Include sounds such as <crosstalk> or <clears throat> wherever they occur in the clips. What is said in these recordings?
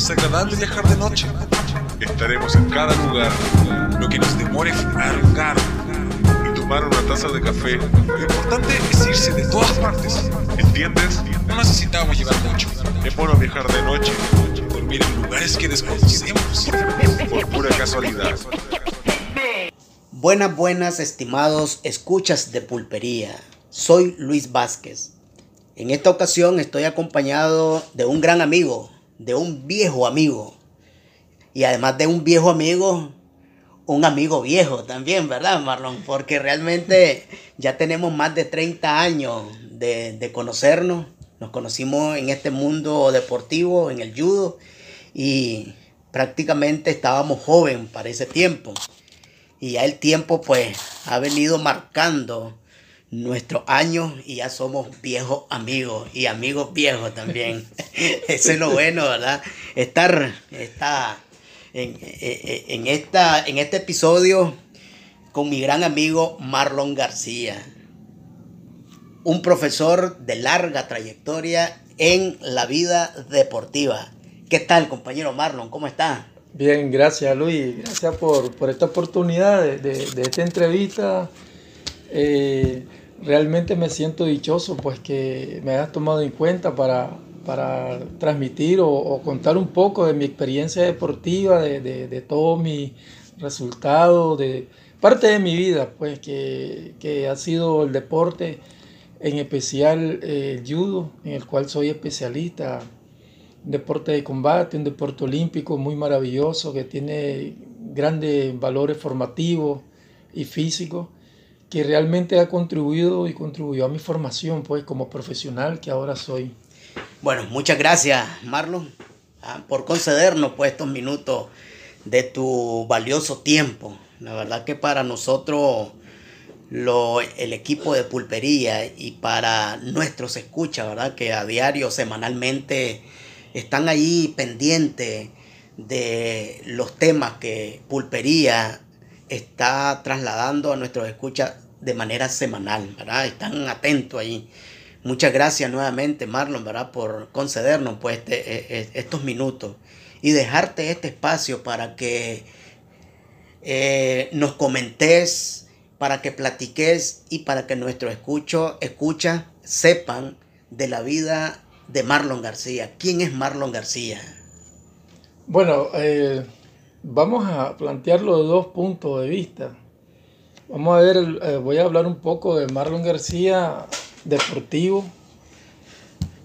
Es agradable viajar de noche. Estaremos en cada lugar, lo que nos demore un carro y tomar una taza de café. Lo importante es irse de todas partes. ¿Entiendes? No necesitamos llevar mucho. Es bueno viajar de noche, dormir en lugares que desconocemos, por pura casualidad. Buenas, buenas, estimados escuchas de pulpería. Soy Luis Vázquez. En esta ocasión estoy acompañado de un gran amigo, de un viejo amigo. Y además de un viejo amigo, un amigo viejo también, ¿verdad, Marlon? Porque realmente ya tenemos más de 30 años de, de conocernos. Nos conocimos en este mundo deportivo, en el judo, y prácticamente estábamos jóvenes para ese tiempo. Y ya el tiempo pues ha venido marcando nuestros años y ya somos viejos amigos y amigos viejos también. <laughs> Eso es lo bueno, ¿verdad? Estar, está en, en, esta, en este episodio con mi gran amigo Marlon García, un profesor de larga trayectoria en la vida deportiva. ¿Qué tal, compañero Marlon? ¿Cómo está? Bien, gracias Luis, gracias por, por esta oportunidad de, de, de esta entrevista. Eh, realmente me siento dichoso pues que me hayas tomado en cuenta para, para transmitir o, contar un poco de mi experiencia deportiva, de, de, de todos mis resultados, de parte de mi vida, pues que, que ha sido el deporte, en especial eh, el judo, en el cual soy especialista. Un deporte de combate, un deporte olímpico muy maravilloso que tiene grandes valores formativos y físicos, que realmente ha contribuido y contribuyó a mi formación pues como profesional que ahora soy. Bueno, muchas gracias Marlon ah, por concedernos pues estos minutos de tu valioso tiempo. La verdad que para nosotros lo, el equipo de pulpería y para nuestros escuchas, ¿verdad? Que a diario, semanalmente están ahí pendientes de los temas que Pulpería está trasladando a nuestros escuchas de manera semanal, ¿verdad? Están atentos ahí. Muchas gracias nuevamente, Marlon, ¿verdad? Por concedernos pues, este, estos minutos y dejarte este espacio para que eh, nos comentes, para que platiques y para que nuestros escuchos escucha sepan de la vida de Marlon García. ¿Quién es Marlon García? Bueno, eh, vamos a plantearlo de dos puntos de vista. Vamos a ver, eh, voy a hablar un poco de Marlon García deportivo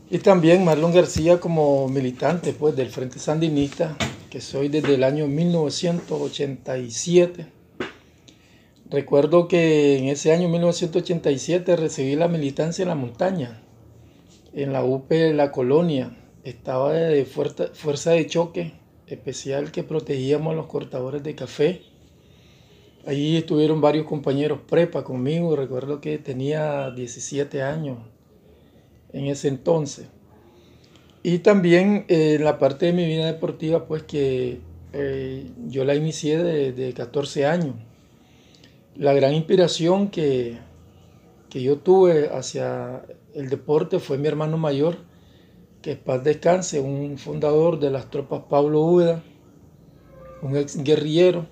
y también Marlon García como militante pues, del Frente Sandinista, que soy desde el año 1987. Recuerdo que en ese año 1987 recibí la militancia en la montaña en la UP La Colonia. Estaba de fuerza de choque especial que protegíamos a los cortadores de café. Allí estuvieron varios compañeros prepa conmigo. Recuerdo que tenía 17 años en ese entonces. Y también eh, la parte de mi vida deportiva, pues que eh, yo la inicié de, de, 14 años. La gran inspiración que, que yo tuve hacia el deporte fue mi hermano mayor, que paz descanse, un fundador de las tropas Pablo Úbeda, un ex guerrillero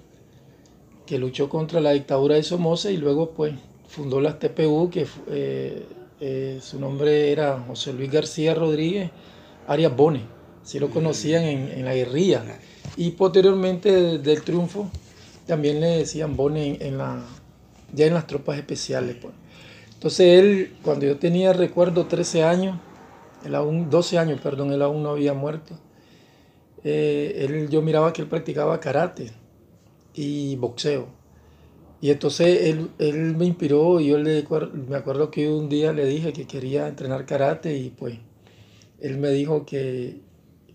que luchó contra la dictadura de Somoza y luego pues fundó las TPU, que eh, eh, su nombre era José Luis García Rodríguez Arias Bone, así lo conocían en, la guerrilla. Y posteriormente del triunfo también le decían Bone en, en la, ya en las tropas especiales. Pues. Entonces él, cuando yo tenía, recuerdo, 13 años, él aún, 12 años, perdón, él aún no había muerto, eh, él, yo miraba que él practicaba karate y boxeo. Y entonces él, él me inspiró y yo le, me acuerdo que un día le dije que quería entrenar karate y pues él me dijo que,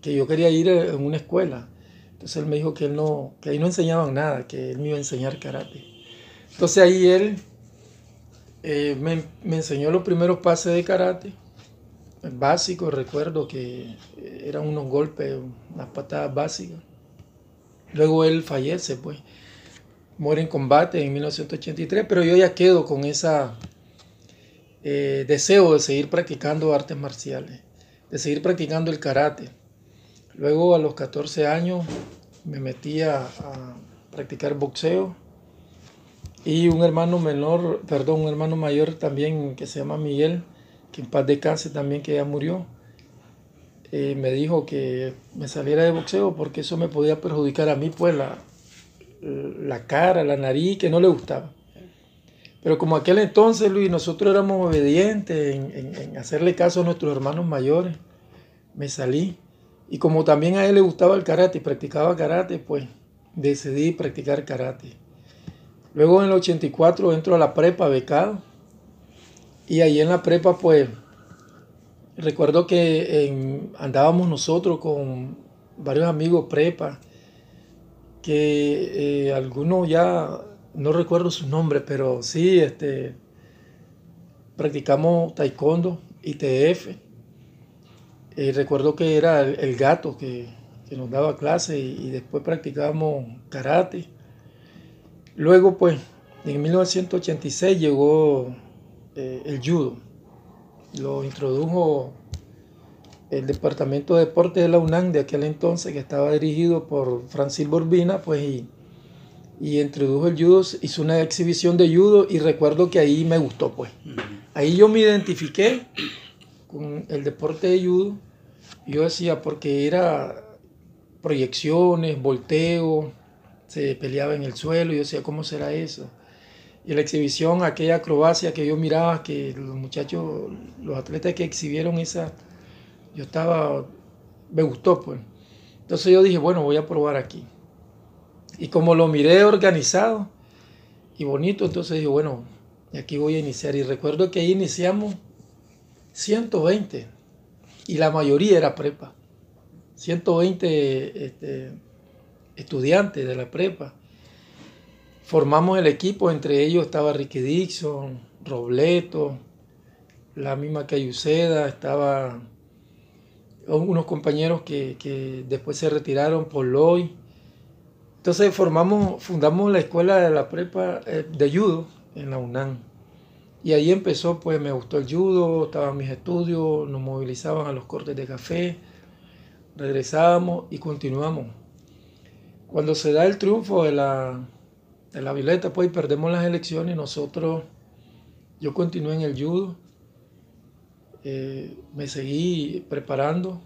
que yo quería ir en una escuela. Entonces él me dijo que, él no, que ahí no enseñaban nada, que él me iba a enseñar karate. Entonces ahí él eh, me, me, enseñó los primeros pases de karate, básicos, recuerdo que eran unos golpes, unas patadas básicas. Luego él fallece, pues, muere en combate en 1983, pero yo ya quedo con ese eh, deseo de seguir practicando artes marciales, de seguir practicando el karate. Luego a los 14 años me metí a, a practicar boxeo y un hermano menor, perdón, un hermano mayor también que se llama Miguel, que en paz descanse también que ya murió, eh, me dijo que me saliera de boxeo porque eso me podía perjudicar a mí, pues la, la cara, la nariz, que no le gustaba. Pero como aquel entonces, Luis, nosotros éramos obedientes en, hacerle caso a nuestros hermanos mayores, me salí. Y como también a él le gustaba el karate y practicaba karate, pues decidí practicar karate. Luego en el 84 entro a la prepa becado. Y ahí en la prepa pues recuerdo que andábamos nosotros con varios amigos prepa, que eh, algunos ya no recuerdo su nombre, pero sí, este, practicamos taekwondo, ITF. Y recuerdo que era el, gato que, nos daba clase y, y después practicábamos karate. Luego, pues, en 1986 llegó eh, el judo. Lo introdujo el Departamento de Deportes de la UNAM de aquel entonces, que estaba dirigido por Francis Borbina, pues, y, y introdujo el judo, hizo una exhibición de judo y recuerdo que ahí me gustó, pues. Ahí yo me identifiqué con el deporte de judo. Yo decía, porque era proyecciones, volteo, se peleaba en el suelo yo decía, ¿cómo será eso? Y la exhibición, aquella acrobacia que yo miraba, que los muchachos, los atletas que exhibieron esa, yo estaba, me gustó pues. Entonces yo dije, bueno, voy a probar aquí. Y como lo miré organizado y bonito, entonces dije, bueno, aquí voy a iniciar. Y recuerdo que ahí iniciamos 120 y la mayoría era prepa. 120 este, estudiantes de la prepa. Formamos el equipo, entre ellos estaba Ricky Dixon, Robleto, la misma Cayuceda, estaba unos compañeros que, después se retiraron, por Loy. Entonces formamos, fundamos la escuela de la prepa eh, de judo en la UNAM. Y ahí empezó, pues me gustó el judo, estaban mis estudios, nos movilizaban a los cortes de café, regresábamos y continuamos. Cuando se da el triunfo de la, de la Violeta, pues perdemos las elecciones, nosotros, yo continué en el judo, eh, me seguí preparando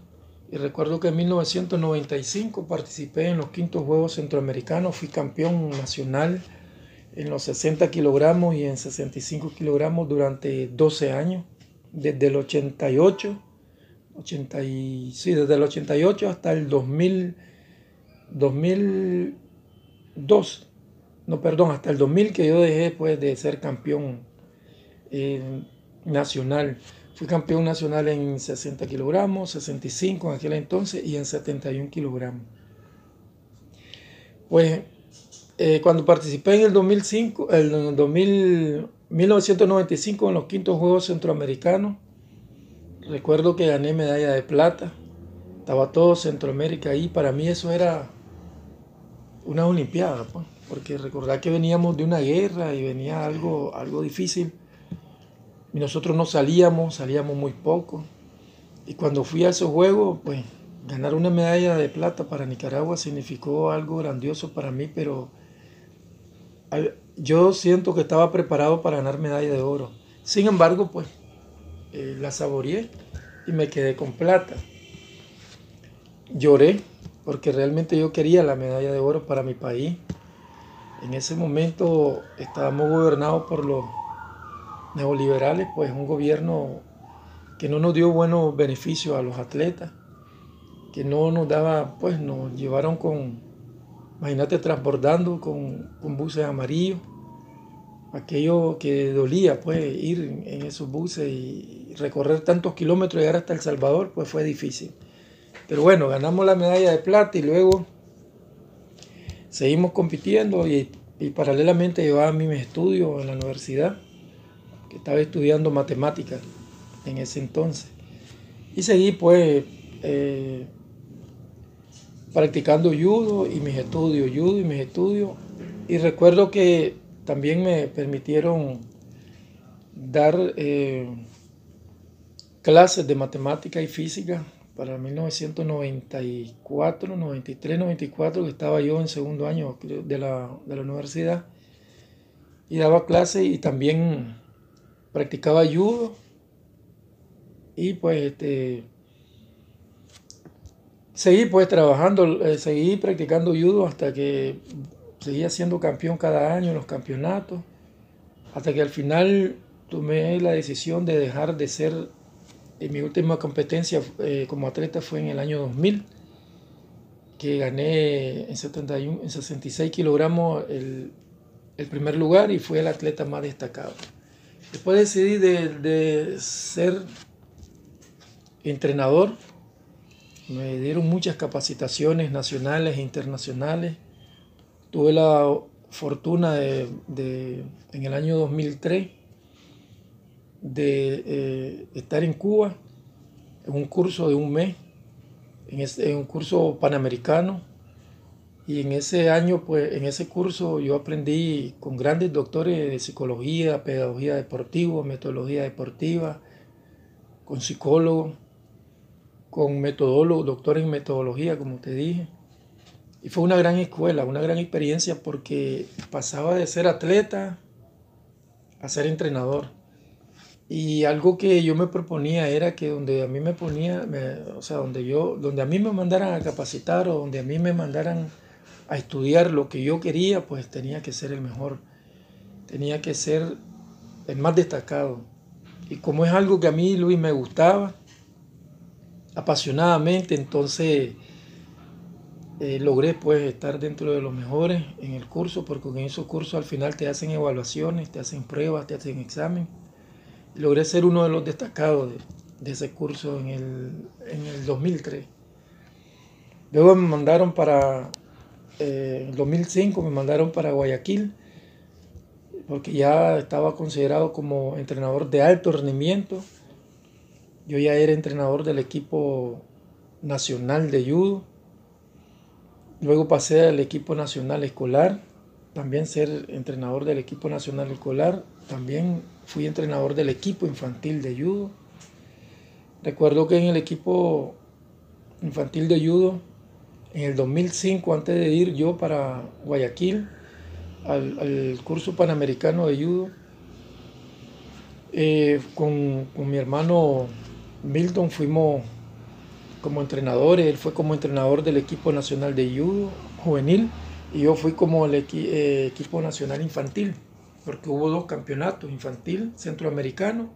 y recuerdo que en 1995 participé en los quintos Juegos Centroamericanos, fui campeón nacional en los 60 kilogramos y en 65 kilogramos durante 12 años, desde el 88, 80 sí, desde el 88 hasta el 2000. 2002, no, perdón, hasta el 2000 que yo dejé de ser campeón eh, nacional. Fui campeón nacional en 60 kilogramos, 65 en aquel entonces y en 71 kilogramos. Pues eh, cuando participé en el 2005, el 2000, 1995 en los quintos Juegos Centroamericanos, recuerdo que gané medalla de plata. Estaba todo Centroamérica ahí. Para mí eso era una olimpiada, pues, porque recordar que veníamos de una guerra y venía algo, algo difícil. Y nosotros no salíamos, salíamos muy poco. Y cuando fui a esos juegos, pues ganar una medalla de plata para Nicaragua significó algo grandioso para mí, pero yo siento que estaba preparado para ganar medalla de oro. Sin embargo, pues eh, la saboreé y me quedé con plata. Lloré porque realmente yo quería la medalla de oro para mi país. En ese momento estábamos gobernados por los neoliberales, pues un gobierno que no nos dio buenos beneficios a los atletas, que no nos daba, pues nos llevaron con, imagínate, transbordando con, con buses amarillos, aquello que dolía, pues ir en esos buses y recorrer tantos kilómetros y llegar hasta El Salvador, pues fue difícil. Pero bueno, ganamos la medalla de plata y luego seguimos compitiendo y, paralelamente llevaba mis estudios en la universidad, que estaba estudiando matemáticas en ese entonces. Y seguí pues eh, practicando judo y mis estudios, judo y mis estudios. Y recuerdo que también me permitieron dar eh, clases de matemática y física para 1994, 93, 94, que estaba yo en segundo año de la, de la universidad y daba clase y también practicaba judo. Y pues este seguí pues trabajando, eh, seguí practicando judo hasta que seguía siendo campeón cada año en los campeonatos, hasta que al final tomé la decisión de dejar de ser, mi última competencia eh, como atleta fue en el año 2000, que gané en, 71, en 66 kilogramos el, primer lugar y fue el atleta más destacado. Después decidí de, de ser entrenador. Me dieron muchas capacitaciones nacionales e internacionales. Tuve la fortuna de, de en el año 2003 de eh, estar en Cuba en un curso de un mes, en, en un curso panamericano y en ese año, pues, en ese curso yo aprendí con grandes doctores de psicología, pedagogía deportiva, metodología deportiva, con psicólogos, con metodólogos, doctores en metodología, como te dije. Y fue una gran escuela, una gran experiencia porque pasaba de ser atleta a ser entrenador. Y algo que yo me proponía era que donde a mí me ponía, o sea, donde yo, donde a mí me mandaran a capacitar o donde a mí me mandaran a estudiar lo que yo quería, pues tenía que ser el mejor, tenía que ser el más destacado. Y como es algo que a mí, Luis, me gustaba apasionadamente, entonces eh, logré pues estar dentro de los mejores en el curso, porque en esos cursos al final te hacen evaluaciones, te hacen pruebas, te hacen examen. Logré ser uno de los destacados de, ese curso en el, en el 2003. Luego me mandaron para eh, en 2005 me mandaron para Guayaquil porque ya estaba considerado como entrenador de alto rendimiento. Yo ya era entrenador del equipo nacional de judo. Luego pasé al equipo nacional escolar, también ser entrenador del equipo nacional escolar. También fui entrenador del equipo infantil de judo. Recuerdo que en el equipo infantil de judo en el 2005, antes de ir yo para Guayaquil, al, curso panamericano de judo, eh, con, mi hermano Milton fuimos como entrenadores, él fue como entrenador del equipo nacional de judo juvenil y yo fui como el eh, equipo nacional infantil, porque hubo dos campeonatos, infantil centroamericano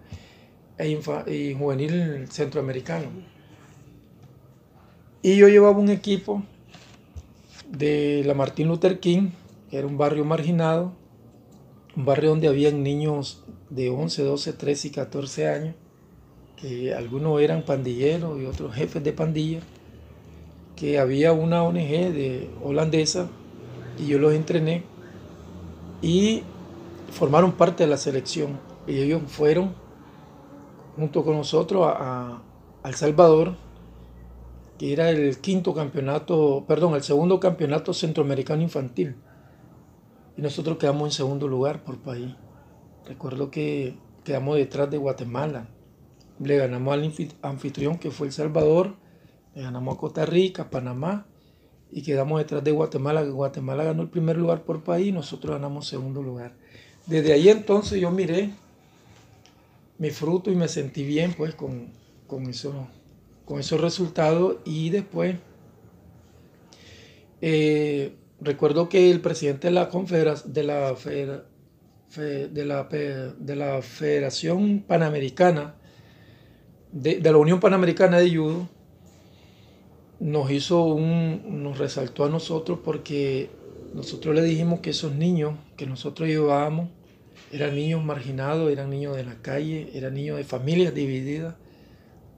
e y juvenil centroamericano. Y yo llevaba un equipo de la Martín Luther King, que era un barrio marginado, un barrio donde habían niños de 11, 12, 13 y 14 años, que algunos eran pandilleros y otros jefes de pandilla, que había una ONG de holandesa y yo los entrené y formaron parte de la selección. Y ellos fueron junto con nosotros a, a El Salvador que era el quinto campeonato, perdón, el segundo campeonato centroamericano infantil. Y nosotros quedamos en segundo lugar por país. Recuerdo que quedamos detrás de Guatemala. Le ganamos al anfitrión que fue El Salvador, le ganamos a Costa Rica, Panamá y quedamos detrás de Guatemala. Guatemala ganó el primer lugar por país nosotros ganamos segundo lugar. Desde ahí entonces yo miré mi fruto y me sentí bien pues con, con eso con esos resultados y después eh, recuerdo que el presidente de la confederación de la, de, la, de la Federación Panamericana de, la Unión Panamericana de Judo nos hizo un nos resaltó a nosotros porque nosotros le dijimos que esos niños que nosotros llevábamos eran niños marginados, eran niños de la calle, eran niños de familias divididas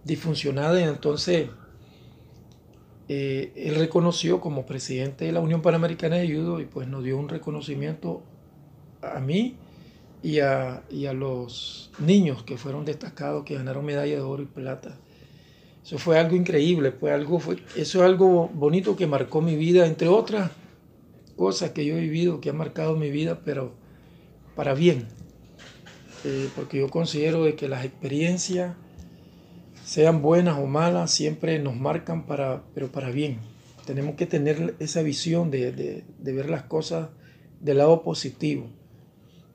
disfuncionada y entonces eh, él reconoció como presidente de la Unión Panamericana de Judo y pues nos dio un reconocimiento a mí y a, los niños que fueron destacados, que ganaron medalla de oro y plata. Eso fue algo increíble, fue algo, fue, eso es algo bonito que marcó mi vida, entre otras cosas que yo he vivido, que ha marcado mi vida, pero para bien. Eh, porque yo considero de que las experiencias sean buenas o malas, siempre nos marcan para, pero para bien. Tenemos que tener esa visión de, de ver las cosas del lado positivo.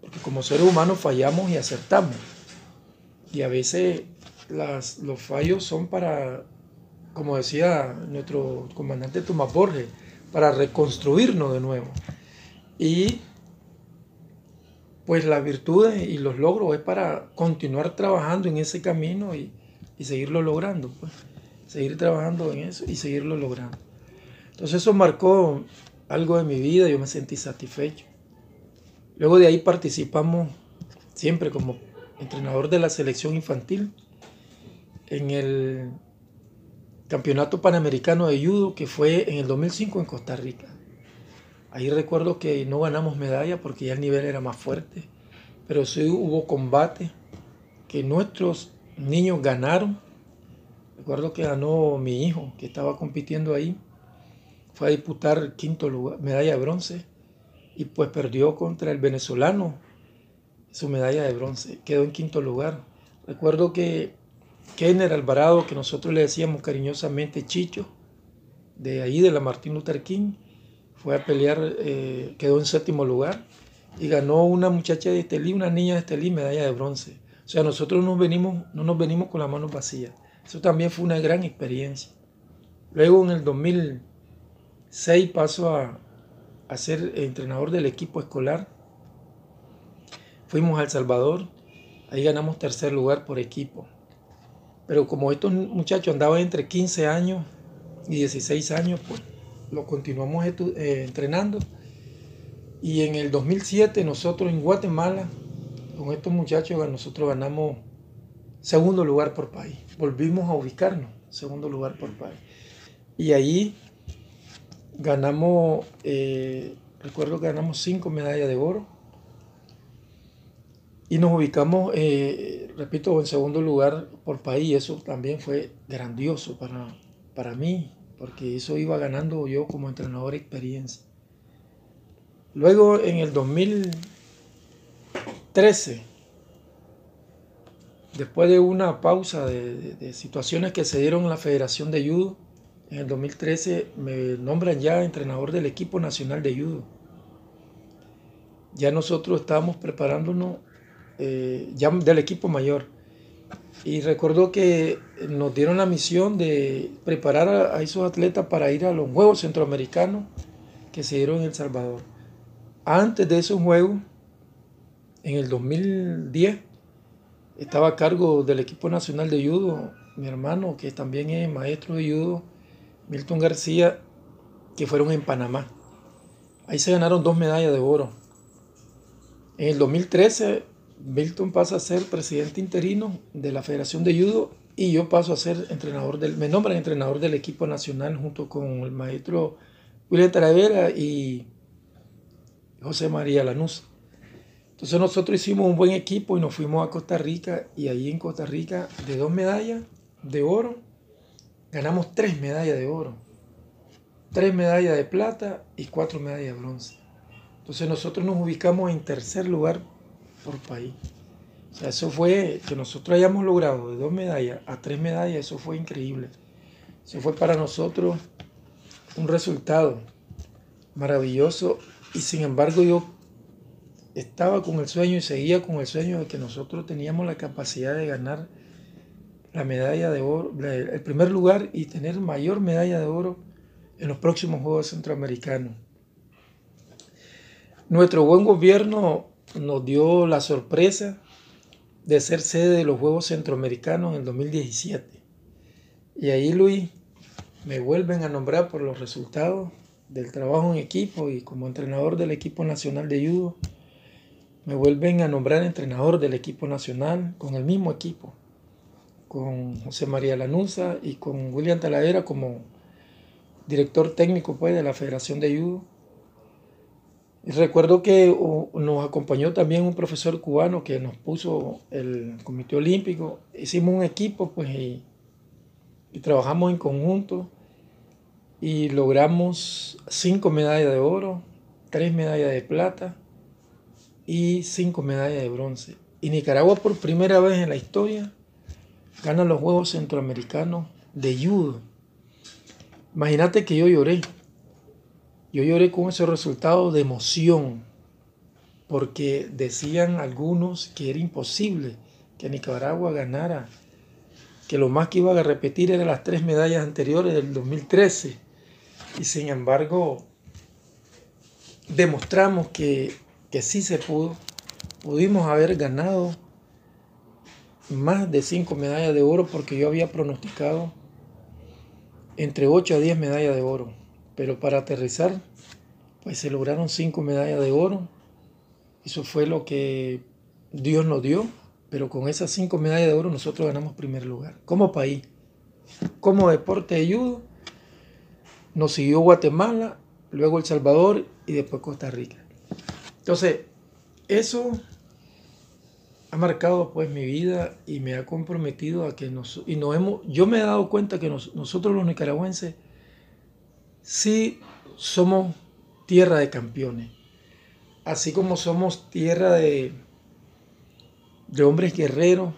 Porque como seres humanos fallamos y acertamos. Y a veces los fallos son para, como decía nuestro comandante Tomás Borges, para reconstruirnos de nuevo. Y pues las virtudes y los logros es para continuar trabajando en ese camino y, y seguirlo logrando. Pues. Seguir trabajando en eso y seguirlo logrando. Entonces eso marcó algo de mi vida, yo me sentí satisfecho. Luego de ahí participamos siempre como entrenador de la selección infantil en el Campeonato Panamericano de Judo que fue en el 2005 en Costa Rica. Ahí recuerdo que no ganamos medalla porque ya el nivel era más fuerte, pero sí hubo combate que nuestros niños ganaron. Recuerdo que ganó mi hijo que estaba compitiendo ahí, fue a disputar quinto lugar, medalla de bronce y pues perdió contra el venezolano su medalla de bronce, quedó en quinto lugar. Recuerdo que Kenner Alvarado, que nosotros le decíamos cariñosamente Chicho, de ahí de la Martín Luther King, fue a pelear, eh, quedó en séptimo lugar y ganó una muchacha de Estelí, una niña de Estelí, medalla de bronce. O sea, nosotros no, venimos, no nos venimos con las manos vacías. Eso también fue una gran experiencia. Luego en el 2006 paso a, a ser entrenador del equipo escolar. Fuimos a El Salvador, ahí ganamos tercer lugar por equipo. Pero como estos muchachos andaban entre 15 años y 16 años, pues lo continuamos eh, entrenando. Y en el 2007 nosotros en Guatemala, con estos muchachos, nosotros ganamos segundo lugar por país. Volvimos a ubicarnos, segundo lugar por país. Y ahí ganamos, eh, recuerdo que ganamos cinco medallas de oro y nos ubicamos, eh, repito, en segundo lugar por país. Eso también fue grandioso para, para mí, porque eso iba ganando yo como entrenador experiencia. Luego en el 2013, después de una pausa de, de situaciones que se dieron en la Federación de Judo, en el 2013 me nombran ya entrenador del equipo nacional de judo. Ya nosotros estábamos preparándonos eh, ya del equipo mayor. Y recuerdo que nos dieron la misión de preparar a, esos atletas para ir a los Juegos Centroamericanos que se dieron en El Salvador. Antes de esos Juegos, en el 2010, estaba a cargo del equipo nacional de judo mi hermano, que también es maestro de judo, Milton García, que fueron en Panamá. Ahí se ganaron dos medallas de oro. En el 2013, Milton pasa a ser presidente interino de la Federación de Judo y yo paso a ser entrenador del, me nombran entrenador del equipo nacional junto con el maestro William Taravera y José María Lanús. Entonces nosotros hicimos un buen equipo y nos fuimos a Costa Rica y ahí en Costa Rica de dos medallas de oro ganamos tres medallas de oro, tres medallas de plata y cuatro medallas de bronce. Entonces nosotros nos ubicamos en tercer lugar por país. O sea, eso fue que nosotros hayamos logrado de dos medallas a tres medallas, eso fue increíble. Eso fue para nosotros un resultado maravilloso y sin embargo yo estaba con el sueño y seguía con el sueño de que nosotros teníamos la capacidad de ganar la medalla de oro, el primer lugar y tener mayor medalla de oro en los próximos Juegos Centroamericanos. Nuestro buen gobierno nos dio la sorpresa de ser sede de los Juegos Centroamericanos en el 2017. Y ahí, Luis, me vuelven a nombrar por los resultados del trabajo en equipo y como entrenador del equipo nacional de judo. Me vuelven a nombrar entrenador del equipo nacional con el mismo equipo con José María Lanusa y con William Talavera como director técnico pues, de la Federación de Judo. Recuerdo que nos acompañó también un profesor cubano que nos puso el Comité Olímpico. Hicimos un equipo pues, y, y trabajamos en conjunto y logramos cinco medallas de oro, tres medallas de plata y cinco medallas de bronce. Y Nicaragua por primera vez en la historia ganan los Juegos Centroamericanos de judo. Imagínate que yo lloré. Yo lloré con ese resultado de emoción, porque decían algunos que era imposible que Nicaragua ganara, que lo más que iba a repetir eran las tres medallas anteriores del 2013. Y sin embargo, demostramos que, que sí se pudo. Pudimos haber ganado más de cinco medallas de oro porque yo había pronosticado entre 8 a 10 medallas de oro. Pero para aterrizar, pues se lograron cinco medallas de oro. Eso fue lo que Dios nos dio. Pero con esas cinco medallas de oro nosotros ganamos primer lugar. Como país, como deporte de judo, nos siguió Guatemala, luego El Salvador y después Costa Rica. Entonces, eso ha marcado pues mi vida y me ha comprometido a que nos y nos hemos yo me he dado cuenta que nosotros los nicaragüenses sí somos tierra de campeones. Así como somos tierra de de hombres guerreros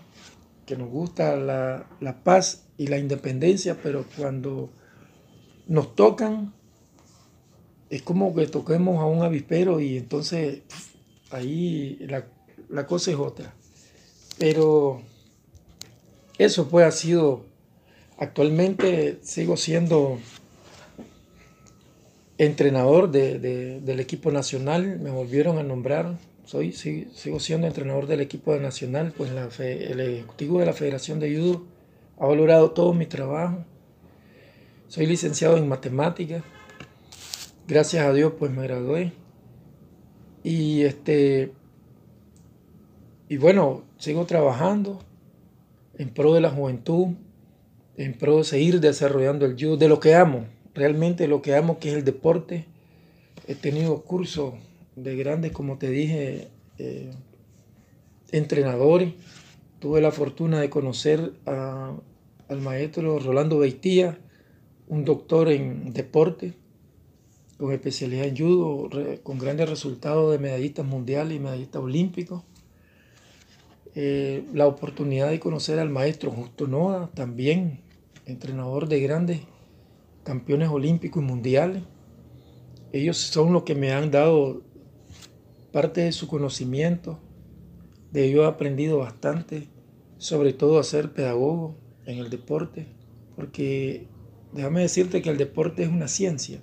que nos gusta la, la paz y la independencia pero cuando nos tocan es como que toquemos a un avispero y entonces ahí la, la cosa es otra. Pero eso pues ha sido, actualmente sigo siendo entrenador del equipo nacional, me volvieron a nombrar, soy, sigo siendo entrenador del equipo nacional, pues el ejecutivo de la Federación de Judo. Ha valorado todo mi trabajo, soy licenciado en matemáticas, gracias a Dios pues me gradué. Y este y bueno, sigo trabajando en pro de la juventud, en pro de seguir desarrollando el judo, de lo que amo, realmente lo que amo es el deporte. He tenido cursos de grandes, como te dije, eh, entrenadores. Tuve la fortuna de conocer al maestro Rolando Beitía, un doctor en deporte, con especialidad en judo, con grandes resultados de medallistas mundiales y medallistas olímpicos. Eh, la oportunidad de conocer al maestro Justo Noda, también entrenador de grandes campeones olímpicos y mundiales. Ellos son los que me han dado parte de su conocimiento. De ellos he aprendido bastante, sobre todo a ser pedagogo en el deporte, porque déjame decirte que el deporte es una ciencia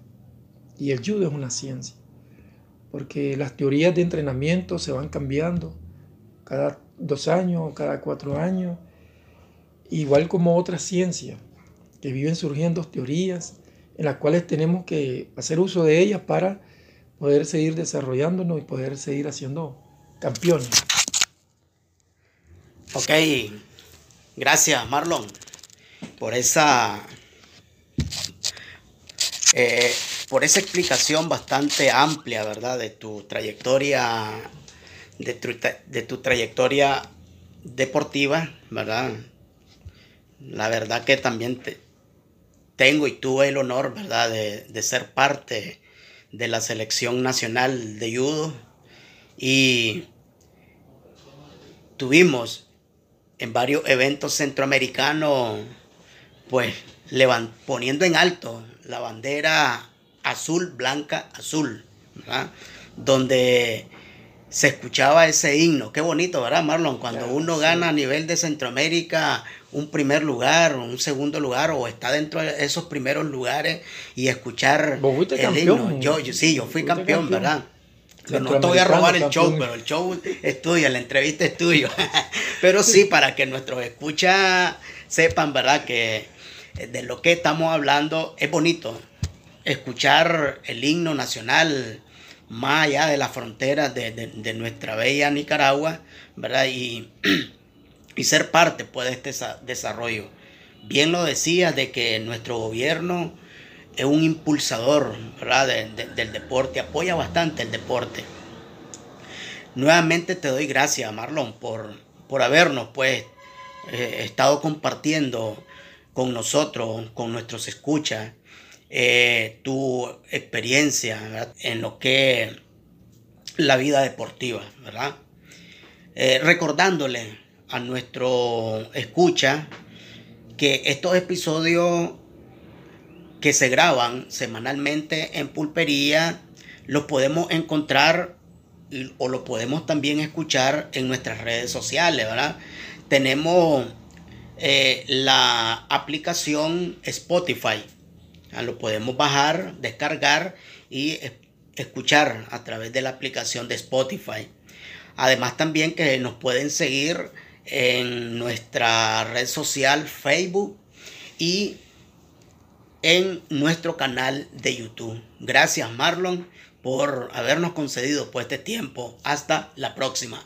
y el judo es una ciencia, porque las teorías de entrenamiento se van cambiando cada dos años, cada cuatro años, igual como otras ciencias que viven surgiendo teorías en las cuales tenemos que hacer uso de ellas para poder seguir desarrollándonos y poder seguir haciendo campeones. Ok, gracias Marlon por esa eh, por esa explicación bastante amplia, ¿verdad? De tu trayectoria de tu, trayectoria deportiva, ¿verdad? La verdad que también te, tengo y tuve el honor, ¿verdad?, de, ser parte de la selección nacional de judo y tuvimos en varios eventos centroamericanos, pues poniendo en alto la bandera azul, blanca, azul, ¿verdad? donde se escuchaba ese himno. Qué bonito, ¿verdad, Marlon? Cuando uno gana a nivel de Centroamérica un primer lugar, un segundo lugar, o está dentro de esos primeros lugares y escuchar el himno. Yo, sí, yo fui campeón, ¿verdad? no te voy a robar el show, pero el show es tuyo, la entrevista es tuyo. <laughs> pero sí, para que nuestros escuchas sepan, ¿verdad? Que de lo que estamos hablando es bonito. Escuchar el himno nacional más allá de las fronteras de, nuestra bella Nicaragua, ¿verdad? Y, <clears throat> y ser parte pues, de este desarrollo. Bien lo decía de que nuestro gobierno es un impulsador ¿verdad? del deporte, apoya bastante el deporte. Nuevamente te doy gracias, Marlon, por, por habernos pues eh, estado compartiendo con nosotros, con nuestros escuchas, eh, tu experiencia en lo que la vida deportiva, ¿verdad? Eh, recordándole a nuestro escucha que estos episodios que se graban semanalmente en Pulpería los podemos encontrar o lo podemos también escuchar en nuestras redes sociales, ¿verdad? Tenemos eh, la aplicación Spotify. Lo podemos bajar, descargar y escuchar a través de la aplicación de Spotify. Además también que nos pueden seguir en nuestra red social Facebook y en nuestro canal de YouTube. Gracias Marlon por habernos concedido pues este tiempo. Hasta la próxima.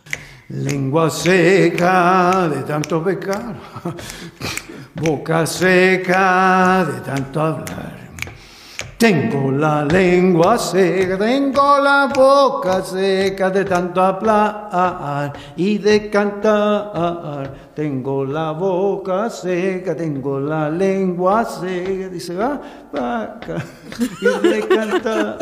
Lengua seca de tanto pecar, <laughs> boca seca de tanto hablar. Tengo la lengua seca, tengo la boca seca de tanto hablar y de cantar. Tengo la boca seca, tengo la lengua seca, dice va, vaca, <laughs> y de cantar.